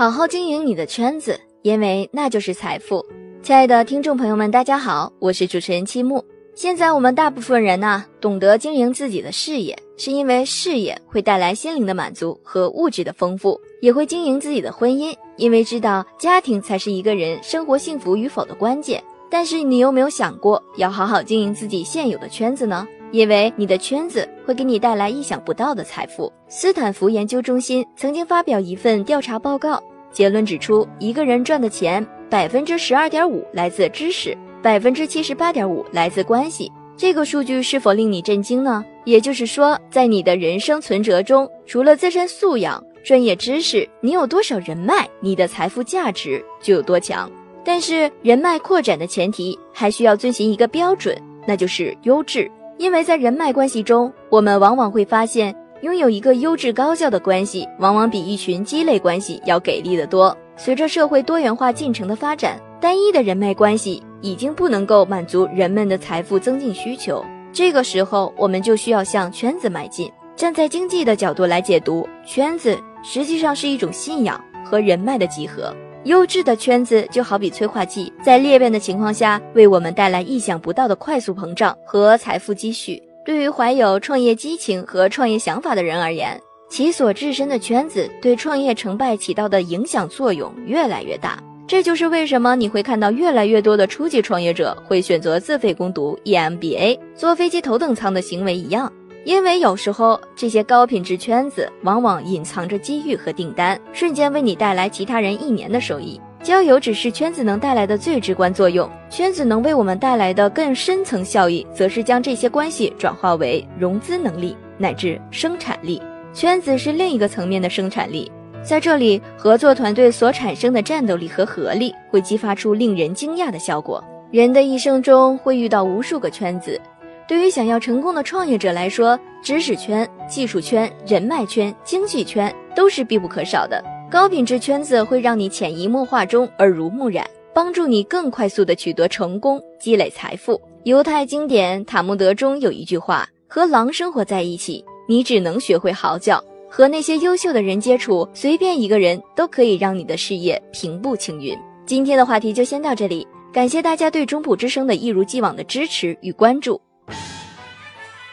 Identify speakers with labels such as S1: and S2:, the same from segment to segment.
S1: 好好经营你的圈子，因为那就是财富。亲爱的听众朋友们，大家好，我是主持人七木。现在我们大部分人呢，懂得经营自己的事业，是因为事业会带来心灵的满足和物质的丰富，也会经营自己的婚姻，因为知道家庭才是一个人生活幸福与否的关键。但是你有没有想过，要好好经营自己现有的圈子呢？因为你的圈子会给你带来意想不到的财富。斯坦福研究中心曾经发表一份调查报告，结论指出，一个人赚的钱百分之十二点五来自知识，百分之七十八点五来自关系。这个数据是否令你震惊呢？也就是说，在你的人生存折中，除了自身素养、专业知识，你有多少人脉，你的财富价值就有多强。但是，人脉扩展的前提还需要遵循一个标准，那就是优质。因为在人脉关系中，我们往往会发现，拥有一个优质高效的关系，往往比一群鸡肋关系要给力得多。随着社会多元化进程的发展，单一的人脉关系已经不能够满足人们的财富增进需求。这个时候，我们就需要向圈子迈进。站在经济的角度来解读，圈子实际上是一种信仰和人脉的集合。优质的圈子就好比催化剂，在裂变的情况下，为我们带来意想不到的快速膨胀和财富积蓄。对于怀有创业激情和创业想法的人而言，其所置身的圈子对创业成败起到的影响作用越来越大。这就是为什么你会看到越来越多的初级创业者会选择自费攻读 EMBA、坐飞机头等舱的行为一样。因为有时候这些高品质圈子往往隐藏着机遇和订单，瞬间为你带来其他人一年的收益。交友只是圈子能带来的最直观作用，圈子能为我们带来的更深层效益，则是将这些关系转化为融资能力乃至生产力。圈子是另一个层面的生产力，在这里，合作团队所产生的战斗力和合力会激发出令人惊讶的效果。人的一生中会遇到无数个圈子。对于想要成功的创业者来说，知识圈、技术圈、人脉圈、经济圈都是必不可少的。高品质圈子会让你潜移默化中耳濡目染，帮助你更快速的取得成功、积累财富。犹太经典《塔木德》中有一句话：“和狼生活在一起，你只能学会嚎叫；和那些优秀的人接触，随便一个人都可以让你的事业平步青云。”今天的话题就先到这里，感谢大家对中普之声的一如既往的支持与关注。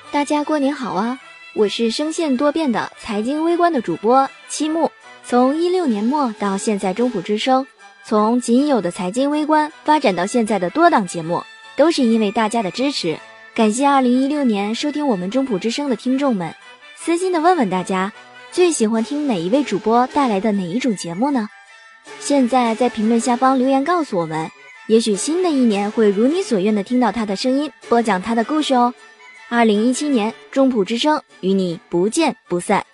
S1: 大家过年好啊！我是声线多变的财经微观的主播七木。从一六年末到现在，中普之声从仅有的财经微观发展到现在的多档节目，都是因为大家的支持。感谢二零一六年收听我们中普之声的听众们。私心的问问大家，最喜欢听哪一位主播带来的哪一种节目呢？现在在评论下方留言告诉我们，也许新的一年会如你所愿的听到他的声音，播讲他的故事哦。二零一七年，中普之声与你不见不散。